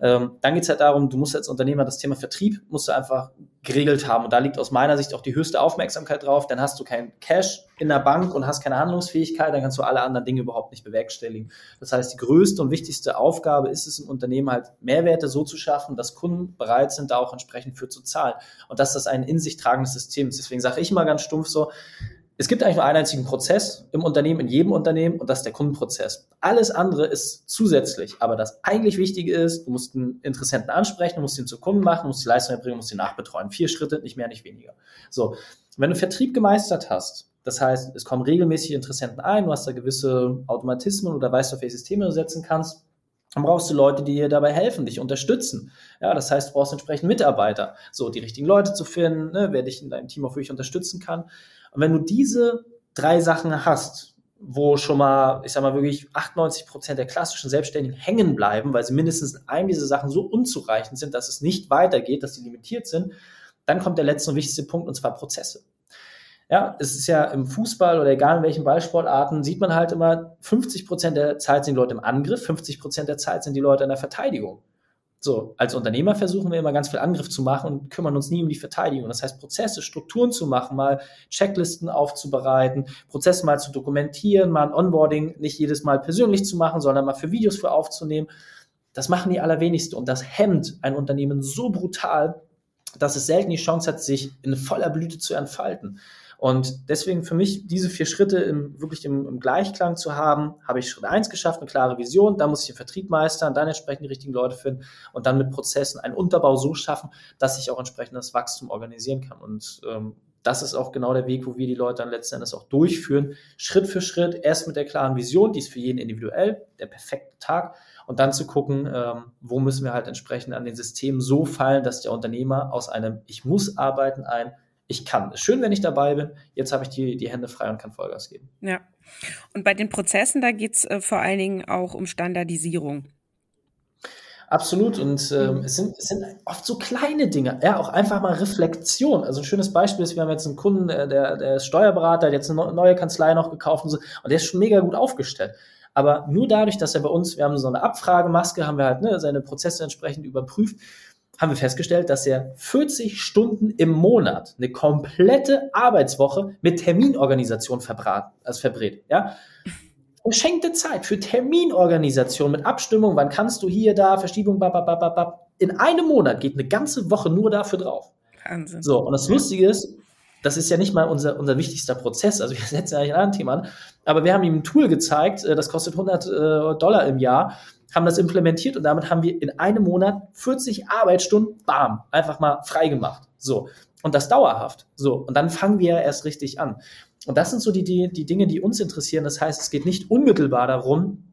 ähm, dann geht es halt darum, du musst als Unternehmer das Thema Vertrieb musst du einfach geregelt haben. Und da liegt aus meiner Sicht auch die höchste Aufmerksamkeit drauf. Dann hast du kein Cash in der Bank und hast keine Handlungsfähigkeit, dann kannst du alle anderen Dinge überhaupt nicht bewerkstelligen. Das heißt, die größte und wichtigste Aufgabe ist es im Unternehmen halt, Mehrwerte so zu schaffen, dass Kunden bereit sind, da auch entsprechend für zu zahlen. Und dass das ein in sich tragendes System ist. Deswegen sage ich immer ganz stumpf so, es gibt eigentlich nur einen einzigen Prozess im Unternehmen, in jedem Unternehmen, und das ist der Kundenprozess. Alles andere ist zusätzlich. Aber das eigentlich Wichtige ist, du musst einen Interessenten ansprechen, du musst ihn zu Kunden machen, du musst die Leistung erbringen, du musst ihn nachbetreuen. Vier Schritte, nicht mehr, nicht weniger. So. Wenn du Vertrieb gemeistert hast, das heißt, es kommen regelmäßig Interessenten ein, du hast da gewisse Automatismen oder weißt, auf welche Systeme du setzen kannst, dann brauchst du Leute, die dir dabei helfen, dich unterstützen. Ja, das heißt, du brauchst entsprechend Mitarbeiter, so die richtigen Leute zu finden, ne, wer dich in deinem Team auch wirklich unterstützen kann. Und wenn du diese drei Sachen hast, wo schon mal, ich sag mal wirklich 98 Prozent der klassischen Selbstständigen hängen bleiben, weil sie mindestens in einem dieser Sachen so unzureichend sind, dass es nicht weitergeht, dass sie limitiert sind, dann kommt der letzte und wichtigste Punkt, und zwar Prozesse. Ja, es ist ja im Fußball oder egal in welchen Ballsportarten, sieht man halt immer, 50 Prozent der Zeit sind die Leute im Angriff, 50 Prozent der Zeit sind die Leute in der Verteidigung. So, als Unternehmer versuchen wir immer ganz viel Angriff zu machen und kümmern uns nie um die Verteidigung. Das heißt, Prozesse, Strukturen zu machen, mal Checklisten aufzubereiten, Prozesse mal zu dokumentieren, mal ein Onboarding nicht jedes Mal persönlich zu machen, sondern mal für Videos für aufzunehmen. Das machen die allerwenigsten und das hemmt ein Unternehmen so brutal, dass es selten die Chance hat, sich in voller Blüte zu entfalten. Und deswegen für mich diese vier Schritte im, wirklich im, im Gleichklang zu haben, habe ich Schritt eins geschafft, eine klare Vision, da muss ich den Vertrieb meistern, dann entsprechend die richtigen Leute finden und dann mit Prozessen einen Unterbau so schaffen, dass ich auch entsprechend das Wachstum organisieren kann. Und ähm, das ist auch genau der Weg, wo wir die Leute dann letzten Endes auch durchführen. Schritt für Schritt, erst mit der klaren Vision, die ist für jeden individuell, der perfekte Tag, und dann zu gucken, ähm, wo müssen wir halt entsprechend an den Systemen so fallen, dass der Unternehmer aus einem Ich muss arbeiten ein ich kann. Ist schön, wenn ich dabei bin. Jetzt habe ich die, die Hände frei und kann Vollgas geben. Ja. Und bei den Prozessen, da geht es äh, vor allen Dingen auch um Standardisierung. Absolut. Und ähm, es, sind, es sind oft so kleine Dinge. Ja, auch einfach mal Reflexion. Also ein schönes Beispiel ist, wir haben jetzt einen Kunden, äh, der, der ist Steuerberater, hat jetzt eine neue Kanzlei noch gekauft und so. Und der ist schon mega gut aufgestellt. Aber nur dadurch, dass er bei uns, wir haben so eine Abfragemaske, haben wir halt ne, seine Prozesse entsprechend überprüft, haben wir festgestellt, dass er 40 Stunden im Monat eine komplette Arbeitswoche mit Terminorganisation verbraten, also verbrät. Ja? Geschenkte Zeit für Terminorganisation mit Abstimmung, wann kannst du hier, da, Verschiebung, bababababab. In einem Monat geht eine ganze Woche nur dafür drauf. Wahnsinn. So, und das Lustige ist, das ist ja nicht mal unser, unser wichtigster Prozess. Also wir setzen ja eigentlich ein anderes Thema an. Aber wir haben ihm ein Tool gezeigt, äh, das kostet 100 äh, Dollar im Jahr, haben das implementiert und damit haben wir in einem Monat 40 Arbeitsstunden, bam, einfach mal freigemacht. So. Und das dauerhaft. So. Und dann fangen wir erst richtig an. Und das sind so die, die, die Dinge, die uns interessieren. Das heißt, es geht nicht unmittelbar darum,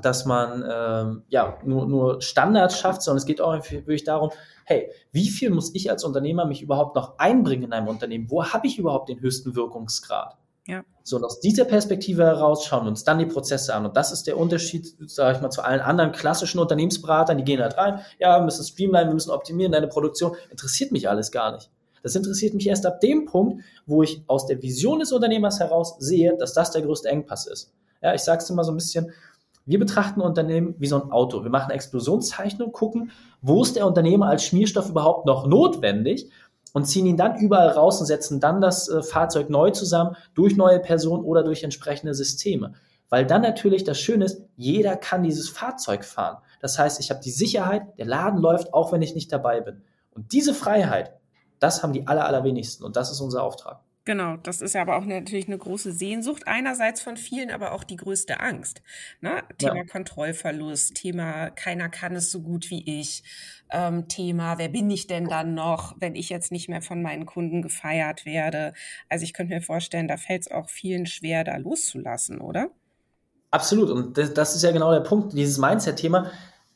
dass man ähm, ja nur, nur Standards schafft, sondern es geht auch wirklich darum, hey, wie viel muss ich als Unternehmer mich überhaupt noch einbringen in einem Unternehmen? Wo habe ich überhaupt den höchsten Wirkungsgrad? Ja. So, und aus dieser Perspektive heraus schauen wir uns dann die Prozesse an. Und das ist der Unterschied, sage ich mal, zu allen anderen klassischen Unternehmensberatern, die gehen halt rein, ja, wir müssen streamline, wir müssen optimieren, deine Produktion. Interessiert mich alles gar nicht. Das interessiert mich erst ab dem Punkt, wo ich aus der Vision des Unternehmers heraus sehe, dass das der größte Engpass ist. Ja, ich sage es immer so ein bisschen, wir betrachten Unternehmen wie so ein Auto. Wir machen eine Explosionszeichnung, gucken, wo ist der Unternehmer als Schmierstoff überhaupt noch notwendig und ziehen ihn dann überall raus und setzen dann das äh, Fahrzeug neu zusammen durch neue Personen oder durch entsprechende Systeme. Weil dann natürlich das Schöne ist, jeder kann dieses Fahrzeug fahren. Das heißt, ich habe die Sicherheit, der Laden läuft, auch wenn ich nicht dabei bin. Und diese Freiheit, das haben die aller, allerwenigsten und das ist unser Auftrag. Genau, das ist ja aber auch natürlich eine große Sehnsucht einerseits von vielen, aber auch die größte Angst. Ne? Thema ja. Kontrollverlust, Thema keiner kann es so gut wie ich, ähm, Thema wer bin ich denn dann noch, wenn ich jetzt nicht mehr von meinen Kunden gefeiert werde. Also ich könnte mir vorstellen, da fällt es auch vielen schwer, da loszulassen, oder? Absolut und das, das ist ja genau der Punkt, dieses Mindset-Thema.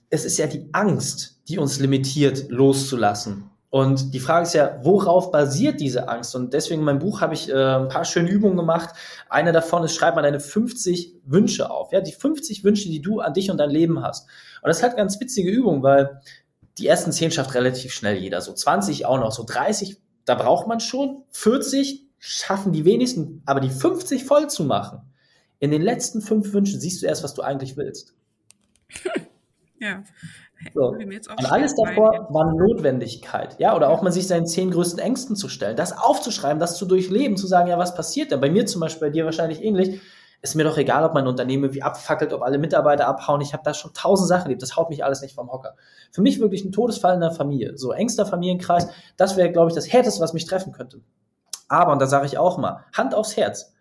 Es ist ja die Angst, die uns limitiert, loszulassen. Und die Frage ist ja, worauf basiert diese Angst? Und deswegen in meinem Buch habe ich äh, ein paar schöne Übungen gemacht. Eine davon ist, schreib mal deine 50 Wünsche auf. Ja, die 50 Wünsche, die du an dich und dein Leben hast. Und das ist halt ganz witzige Übung, weil die ersten 10 schafft relativ schnell jeder. So 20 auch noch, so 30, da braucht man schon. 40 schaffen die wenigsten, aber die 50 voll zu machen. In den letzten fünf Wünschen siehst du erst, was du eigentlich willst. ja. So. Und alles davor war Notwendigkeit, ja, oder auch mal sich seinen zehn größten Ängsten zu stellen, das aufzuschreiben, das zu durchleben, zu sagen, ja, was passiert denn? Bei mir zum Beispiel, bei dir wahrscheinlich ähnlich. Ist mir doch egal, ob mein Unternehmen wie abfackelt, ob alle Mitarbeiter abhauen. Ich habe da schon tausend Sachen erlebt. Das haut mich alles nicht vom Hocker. Für mich wirklich ein Todesfall in der Familie, so engster Familienkreis, das wäre, glaube ich, das Härteste, was mich treffen könnte. Aber, und da sage ich auch mal, Hand aufs Herz.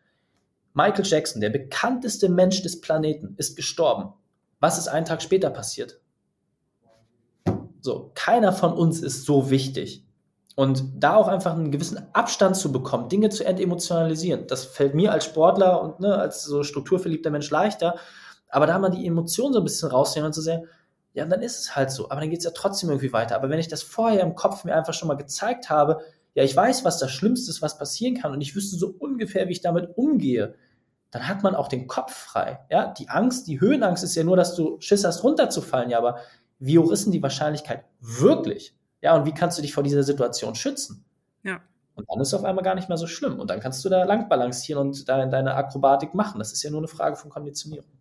Michael Jackson, der bekannteste Mensch des Planeten, ist gestorben. Was ist einen Tag später passiert? So, keiner von uns ist so wichtig. Und da auch einfach einen gewissen Abstand zu bekommen, Dinge zu entemotionalisieren, das fällt mir als Sportler und ne, als so strukturverliebter Mensch leichter. Aber da mal die Emotionen so ein bisschen rausnehmen und zu sagen, ja, dann ist es halt so. Aber dann geht es ja trotzdem irgendwie weiter. Aber wenn ich das vorher im Kopf mir einfach schon mal gezeigt habe, ja, ich weiß, was das Schlimmste ist, was passieren kann und ich wüsste so ungefähr, wie ich damit umgehe, dann hat man auch den Kopf frei. Ja, die Angst, die Höhenangst ist ja nur, dass du Schiss hast, runterzufallen. Ja, aber wie hoch ist denn die Wahrscheinlichkeit wirklich? Ja, und wie kannst du dich vor dieser Situation schützen? Ja. Und dann ist es auf einmal gar nicht mehr so schlimm. Und dann kannst du da lang balancieren und da deine Akrobatik machen. Das ist ja nur eine Frage von Konditionierung.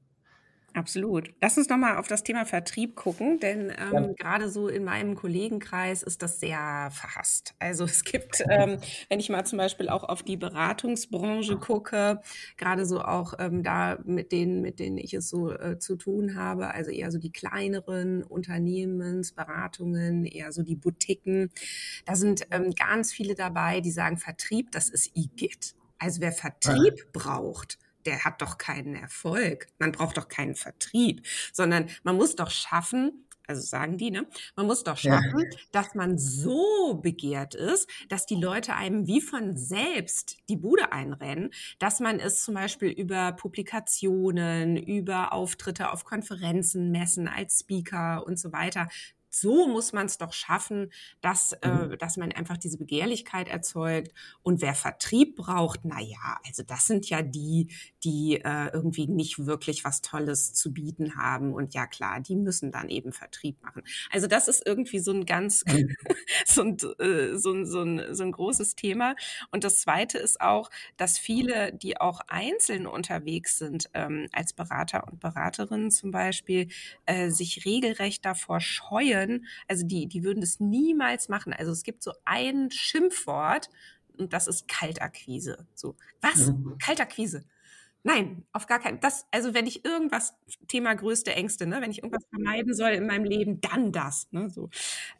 Absolut. Lass uns nochmal auf das Thema Vertrieb gucken, denn ähm, ja. gerade so in meinem Kollegenkreis ist das sehr verhasst. Also es gibt, ähm, wenn ich mal zum Beispiel auch auf die Beratungsbranche gucke, gerade so auch ähm, da mit denen, mit denen ich es so äh, zu tun habe, also eher so die kleineren Unternehmensberatungen, eher so die Boutiquen, da sind ähm, ganz viele dabei, die sagen, Vertrieb, das ist IGIT. Also wer Vertrieb braucht, der hat doch keinen Erfolg. Man braucht doch keinen Vertrieb, sondern man muss doch schaffen, also sagen die, ne? Man muss doch schaffen, ja. dass man so begehrt ist, dass die Leute einem wie von selbst die Bude einrennen, dass man es zum Beispiel über Publikationen, über Auftritte auf Konferenzen, Messen als Speaker und so weiter so muss man es doch schaffen, dass, äh, mhm. dass man einfach diese Begehrlichkeit erzeugt. Und wer Vertrieb braucht, na ja, also das sind ja die, die äh, irgendwie nicht wirklich was Tolles zu bieten haben. Und ja klar, die müssen dann eben Vertrieb machen. Also das ist irgendwie so ein ganz, mhm. so, ein, äh, so, ein, so, ein, so ein großes Thema. Und das Zweite ist auch, dass viele, die auch einzeln unterwegs sind, ähm, als Berater und Beraterinnen zum Beispiel, äh, sich regelrecht davor scheuen. Also die, die würden das niemals machen. Also es gibt so ein Schimpfwort, und das ist Kaltakquise. So, was? Mhm. Kaltakquise. Nein, auf gar keinen. Das, also wenn ich irgendwas, Thema größte Ängste, ne, wenn ich irgendwas vermeiden soll in meinem Leben, dann das. Ne, so.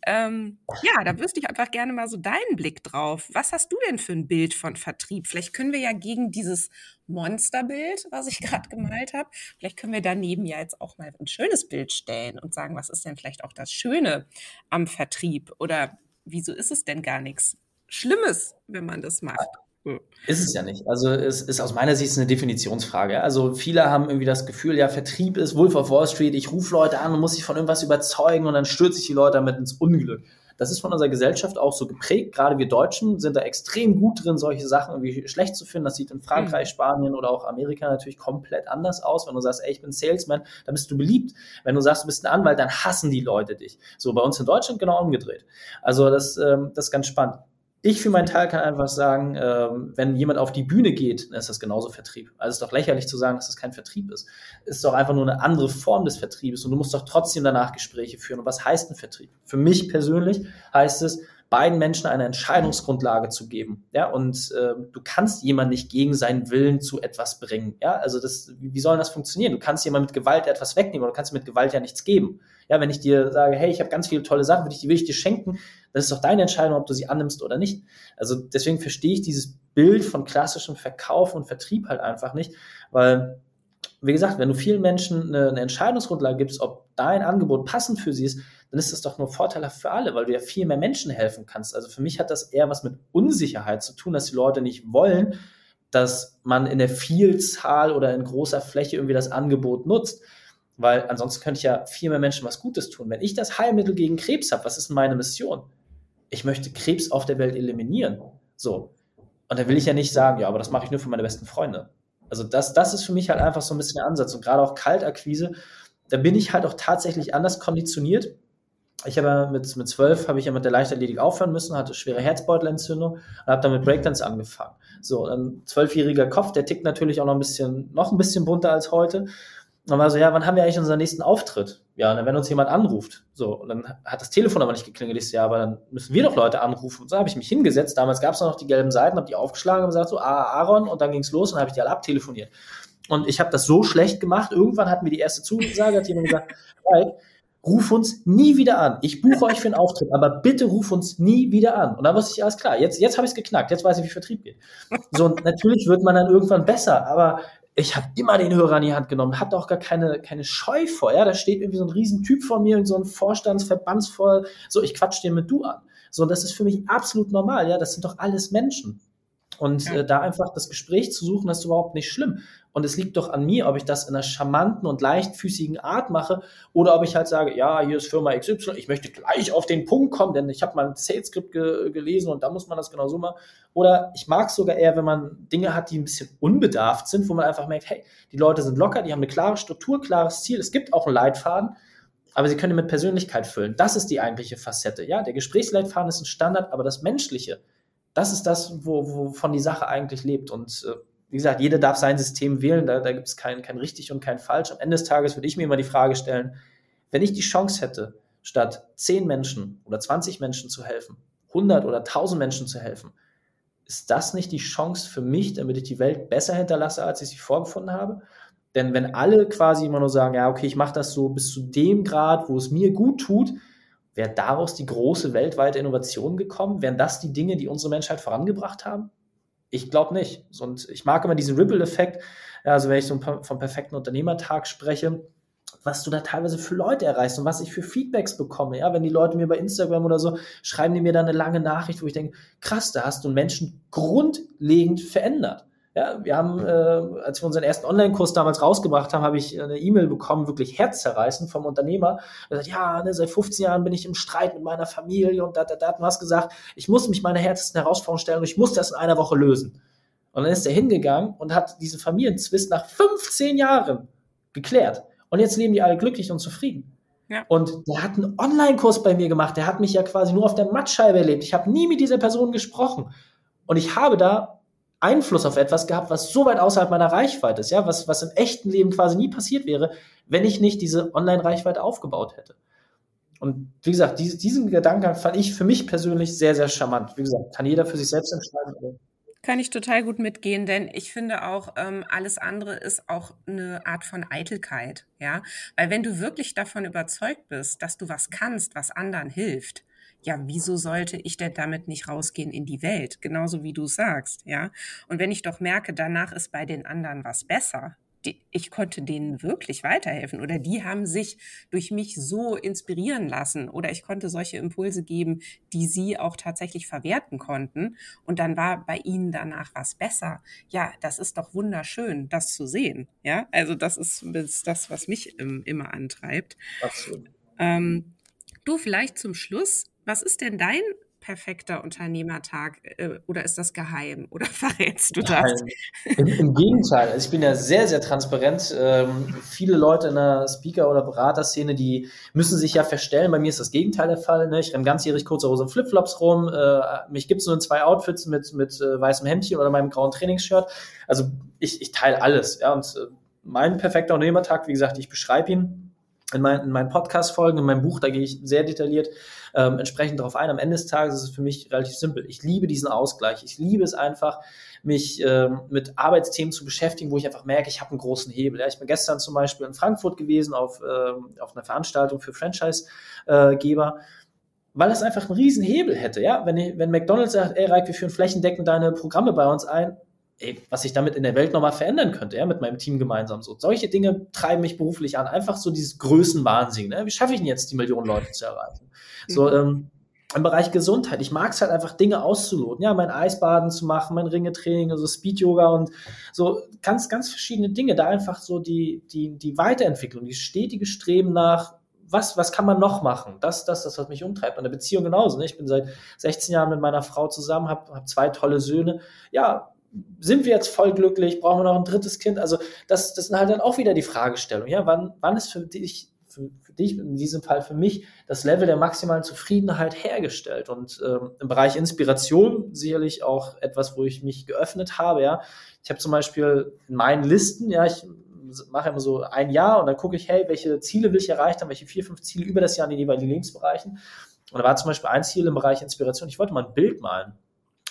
Ähm, ja, da wüsste ich einfach gerne mal so deinen Blick drauf. Was hast du denn für ein Bild von Vertrieb? Vielleicht können wir ja gegen dieses Monsterbild, was ich gerade gemalt habe, vielleicht können wir daneben ja jetzt auch mal ein schönes Bild stellen und sagen, was ist denn vielleicht auch das Schöne am Vertrieb? Oder wieso ist es denn gar nichts Schlimmes, wenn man das macht? Ist es ja nicht. Also es ist aus meiner Sicht eine Definitionsfrage. Also viele haben irgendwie das Gefühl, ja, Vertrieb ist Wolf of Wall Street, ich rufe Leute an und muss sich von irgendwas überzeugen und dann stürze ich die Leute damit ins Unglück. Das ist von unserer Gesellschaft auch so geprägt. Gerade wir Deutschen sind da extrem gut drin, solche Sachen irgendwie schlecht zu finden. Das sieht in Frankreich, mhm. Spanien oder auch Amerika natürlich komplett anders aus. Wenn du sagst, ey, ich bin Salesman, dann bist du beliebt. Wenn du sagst, du bist ein Anwalt, dann hassen die Leute dich. So bei uns in Deutschland genau umgedreht. Also das, ähm, das ist ganz spannend. Ich für meinen Teil kann einfach sagen, ähm, wenn jemand auf die Bühne geht, dann ist das genauso Vertrieb. Also es ist doch lächerlich zu sagen, dass das kein Vertrieb ist. Es ist doch einfach nur eine andere Form des Vertriebes und du musst doch trotzdem danach Gespräche führen. Und was heißt ein Vertrieb? Für mich persönlich heißt es, beiden Menschen eine Entscheidungsgrundlage zu geben. Ja, und äh, du kannst jemanden nicht gegen seinen Willen zu etwas bringen. Ja, also das, wie soll das funktionieren? Du kannst jemand mit Gewalt etwas wegnehmen oder du kannst mit Gewalt ja nichts geben. Ja, wenn ich dir sage, hey, ich habe ganz viele tolle Sachen, will ich, die will ich dir schenken, das ist doch deine Entscheidung, ob du sie annimmst oder nicht. Also deswegen verstehe ich dieses Bild von klassischem Verkauf und Vertrieb halt einfach nicht, weil wie gesagt, wenn du vielen Menschen eine, eine Entscheidungsgrundlage gibst, ob dein Angebot passend für sie ist, dann ist das doch nur vorteilhaft für alle, weil du ja viel mehr Menschen helfen kannst. Also für mich hat das eher was mit Unsicherheit zu tun, dass die Leute nicht wollen, dass man in der Vielzahl oder in großer Fläche irgendwie das Angebot nutzt. Weil ansonsten könnte ich ja viel mehr Menschen was Gutes tun. Wenn ich das Heilmittel gegen Krebs habe, was ist meine Mission? Ich möchte Krebs auf der Welt eliminieren. So. Und da will ich ja nicht sagen, ja, aber das mache ich nur für meine besten Freunde. Also das, das ist für mich halt einfach so ein bisschen der Ansatz. Und gerade auch Kaltakquise, da bin ich halt auch tatsächlich anders konditioniert. Ich habe mit, mit zwölf habe ich ja mit der Leichtathletik aufhören müssen, hatte schwere Herzbeutelentzündung und habe dann mit Breakdance angefangen. So, ein zwölfjähriger Kopf, der tickt natürlich auch noch ein bisschen, noch ein bisschen bunter als heute. Und war so, ja, wann haben wir eigentlich unseren nächsten Auftritt? Ja, und dann, wenn uns jemand anruft. So, und dann hat das Telefon aber nicht geklingelt. Ich so, ja, aber dann müssen wir doch Leute anrufen. Und so habe ich mich hingesetzt. Damals gab es noch die gelben Seiten, habe die aufgeschlagen und gesagt so, ah, Aaron, und dann ging's los und habe ich die alle abtelefoniert. Und ich habe das so schlecht gemacht. Irgendwann hatten wir die erste Zusage, hat jemand gesagt, Mike, ruf uns nie wieder an. Ich buche euch für einen Auftritt, aber bitte ruf uns nie wieder an. Und dann wusste ich, alles klar, jetzt, jetzt habe ich es geknackt, jetzt weiß ich, wie Vertrieb geht. So, und natürlich wird man dann irgendwann besser, aber ich habe immer den Hörer in die Hand genommen, hatte auch gar keine, keine Scheu vor. Ja, da steht irgendwie so ein Riesentyp vor mir, so ein Vorstandsverbandsvoll, so ich quatsch den mit du an. So, das ist für mich absolut normal. Ja, das sind doch alles Menschen. Und ja. äh, da einfach das Gespräch zu suchen, das ist überhaupt nicht schlimm. Und es liegt doch an mir, ob ich das in einer charmanten und leichtfüßigen Art mache oder ob ich halt sage, ja, hier ist Firma XY, ich möchte gleich auf den Punkt kommen, denn ich habe mal ein Sales-Skript ge gelesen und da muss man das genau so machen. Oder ich mag es sogar eher, wenn man Dinge hat, die ein bisschen unbedarft sind, wo man einfach merkt, hey, die Leute sind locker, die haben eine klare Struktur, klares Ziel, es gibt auch einen Leitfaden, aber sie können mit Persönlichkeit füllen. Das ist die eigentliche Facette. Ja, der Gesprächsleitfaden ist ein Standard, aber das Menschliche, das ist das, wo, wovon die Sache eigentlich lebt. Und äh, wie gesagt, jeder darf sein System wählen, da, da gibt es kein, kein richtig und kein falsch. Am Ende des Tages würde ich mir immer die Frage stellen, wenn ich die Chance hätte, statt 10 Menschen oder 20 Menschen zu helfen, 100 oder 1000 Menschen zu helfen, ist das nicht die Chance für mich, damit ich die Welt besser hinterlasse, als ich sie vorgefunden habe? Denn wenn alle quasi immer nur sagen, ja, okay, ich mache das so bis zu dem Grad, wo es mir gut tut, Wäre daraus die große weltweite Innovation gekommen? Wären das die Dinge, die unsere Menschheit vorangebracht haben? Ich glaube nicht. Und ich mag immer diesen Ripple-Effekt. Also wenn ich so vom perfekten Unternehmertag spreche, was du da teilweise für Leute erreichst und was ich für Feedbacks bekomme. Ja, wenn die Leute mir bei Instagram oder so schreiben die mir dann eine lange Nachricht, wo ich denke, krass, da hast du einen Menschen grundlegend verändert. Ja, wir haben, äh, als wir unseren ersten Online-Kurs damals rausgebracht haben, habe ich eine E-Mail bekommen, wirklich herzzerreißend vom Unternehmer. Er sagt, ja, ne, seit 15 Jahren bin ich im Streit mit meiner Familie und da, da, da hat was gesagt, ich muss mich meiner härtesten Herausforderung stellen und ich muss das in einer Woche lösen. Und dann ist er hingegangen und hat diesen Familienzwist nach 15 Jahren geklärt. Und jetzt leben die alle glücklich und zufrieden. Ja. Und der hat einen Online-Kurs bei mir gemacht. Der hat mich ja quasi nur auf der Mattscheibe erlebt. Ich habe nie mit dieser Person gesprochen. Und ich habe da Einfluss auf etwas gehabt, was so weit außerhalb meiner Reichweite ist, ja, was, was im echten Leben quasi nie passiert wäre, wenn ich nicht diese Online-Reichweite aufgebaut hätte. Und wie gesagt, diesen, diesen Gedanken fand ich für mich persönlich sehr, sehr charmant. Wie gesagt, kann jeder für sich selbst entscheiden. Kann ich total gut mitgehen, denn ich finde auch, ähm, alles andere ist auch eine Art von Eitelkeit, ja. Weil wenn du wirklich davon überzeugt bist, dass du was kannst, was anderen hilft, ja, wieso sollte ich denn damit nicht rausgehen in die Welt? Genauso wie du sagst, ja. Und wenn ich doch merke, danach ist bei den anderen was besser, die, ich konnte denen wirklich weiterhelfen oder die haben sich durch mich so inspirieren lassen oder ich konnte solche Impulse geben, die sie auch tatsächlich verwerten konnten und dann war bei ihnen danach was besser. Ja, das ist doch wunderschön, das zu sehen. Ja, also das ist, das, was mich ähm, immer antreibt. Absolut. Ähm, du vielleicht zum Schluss was ist denn dein perfekter Unternehmertag äh, oder ist das geheim oder verrätst du das? Im, Im, Gegenteil, also ich bin ja sehr, sehr transparent. Ähm, viele Leute in der Speaker- oder Beraterszene, die müssen sich ja verstellen. Bei mir ist das Gegenteil der Fall. Ne? Ich renne ganzjährig kurze Hose und Flipflops rum. Äh, mich gibt es nur in zwei Outfits mit, mit äh, weißem Hemdchen oder meinem grauen Trainingsshirt. Also ich, ich teile alles. Ja? Und äh, mein perfekter Unternehmertag, wie gesagt, ich beschreibe ihn in, mein, in meinen Podcast-Folgen, in meinem Buch, da gehe ich sehr detailliert ähm, entsprechend darauf ein. Am Ende des Tages ist es für mich relativ simpel. Ich liebe diesen Ausgleich. Ich liebe es einfach, mich ähm, mit Arbeitsthemen zu beschäftigen, wo ich einfach merke, ich habe einen großen Hebel. Ja, ich bin gestern zum Beispiel in Frankfurt gewesen auf, ähm, auf einer Veranstaltung für Franchise-Geber. Weil es einfach einen riesen Hebel hätte, ja. Wenn, wenn McDonalds sagt, ey Reik, wir führen flächendeckend deine Programme bei uns ein, ey, was ich damit in der Welt nochmal verändern könnte, ja, mit meinem Team gemeinsam. So, solche Dinge treiben mich beruflich an. Einfach so dieses Größenwahnsinn. Ne? Wie schaffe ich denn jetzt, die Millionen Leute zu erreichen? So, mhm. ähm, im Bereich Gesundheit. Ich mag es halt einfach, Dinge auszuloten. Ja, mein Eisbaden zu machen, mein Ringetraining, also Speed-Yoga und so ganz, ganz verschiedene Dinge. Da einfach so die, die, die Weiterentwicklung, die stetige Streben nach, was, was kann man noch machen? Das, das, das, was mich umtreibt. Und der Beziehung genauso. Ne? Ich bin seit 16 Jahren mit meiner Frau zusammen, habe hab zwei tolle Söhne. Ja, sind wir jetzt voll glücklich? Brauchen wir noch ein drittes Kind? Also das, das sind halt dann auch wieder die Fragestellungen. Ja, wann, wann ist für dich, für, für dich, in diesem Fall für mich, das Level der maximalen Zufriedenheit hergestellt? Und ähm, im Bereich Inspiration sicherlich auch etwas, wo ich mich geöffnet habe. Ja, ich habe zum Beispiel in meinen Listen, ja, ich mache immer so ein Jahr und dann gucke ich, hey, welche Ziele will ich erreicht haben, welche vier, fünf Ziele über das Jahr in den jeweiligen Lebensbereichen. Und da war zum Beispiel ein Ziel im Bereich Inspiration. Ich wollte mal ein Bild malen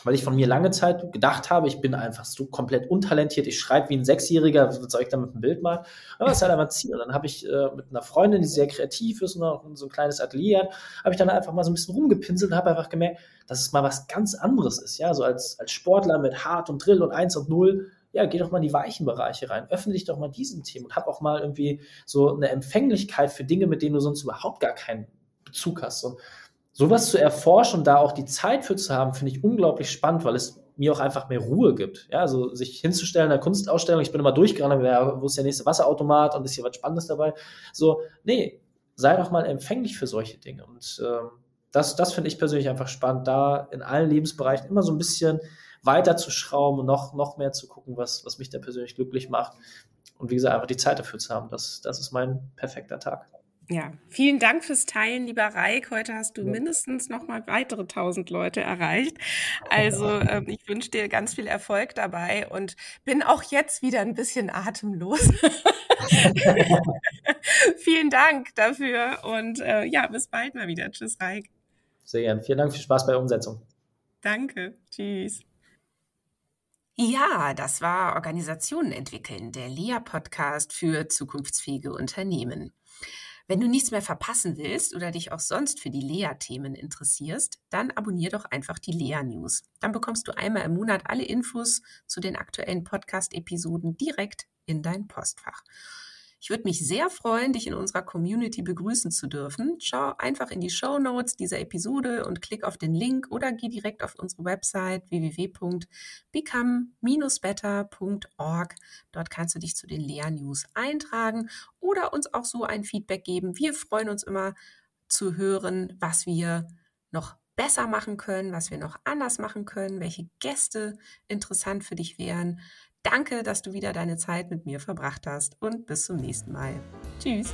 weil ich von mir lange Zeit gedacht habe, ich bin einfach so komplett untalentiert, ich schreibe wie ein Sechsjähriger, was soll ich da mit einem Bild mal? Aber das ist halt einfach ein Ziel. Und dann habe ich äh, mit einer Freundin, die sehr kreativ ist und auch so ein kleines Atelier hat, habe ich dann einfach mal so ein bisschen rumgepinselt und habe einfach gemerkt, dass es mal was ganz anderes ist. Ja, so als, als Sportler mit Hart und Drill und Eins und Null, ja, geh doch mal in die weichen Bereiche rein, öffne dich doch mal diesen Themen und hab auch mal irgendwie so eine Empfänglichkeit für Dinge, mit denen du sonst überhaupt gar keinen Bezug hast. Und sowas zu erforschen und da auch die Zeit für zu haben, finde ich unglaublich spannend, weil es mir auch einfach mehr Ruhe gibt. Ja, also sich hinzustellen in der Kunstausstellung, ich bin immer durchgerannt, wo ist der nächste Wasserautomat und ist hier was Spannendes dabei? So, nee, sei doch mal empfänglich für solche Dinge. Und ähm, das, das finde ich persönlich einfach spannend, da in allen Lebensbereichen immer so ein bisschen weiter zu schrauben und noch, noch mehr zu gucken, was, was mich da persönlich glücklich macht. Und wie gesagt, einfach die Zeit dafür zu haben. Das, das ist mein perfekter Tag. Ja, vielen Dank fürs Teilen, lieber Reik. Heute hast du mindestens noch mal weitere 1000 Leute erreicht. Also ähm, ich wünsche dir ganz viel Erfolg dabei und bin auch jetzt wieder ein bisschen atemlos. vielen Dank dafür und äh, ja, bis bald mal wieder. Tschüss, Reik. Sehr gerne. Vielen Dank, viel Spaß bei der Umsetzung. Danke. Tschüss. Ja, das war Organisationen entwickeln, der LEA-Podcast für zukunftsfähige Unternehmen. Wenn du nichts mehr verpassen willst oder dich auch sonst für die Lea-Themen interessierst, dann abonnier doch einfach die Lea News. Dann bekommst du einmal im Monat alle Infos zu den aktuellen Podcast-Episoden direkt in dein Postfach. Ich würde mich sehr freuen, dich in unserer Community begrüßen zu dürfen. Schau einfach in die Show Notes dieser Episode und klick auf den Link oder geh direkt auf unsere Website www.become-better.org. Dort kannst du dich zu den Lea News eintragen oder uns auch so ein Feedback geben. Wir freuen uns immer zu hören, was wir noch besser machen können, was wir noch anders machen können, welche Gäste interessant für dich wären. Danke, dass du wieder deine Zeit mit mir verbracht hast und bis zum nächsten Mal. Tschüss.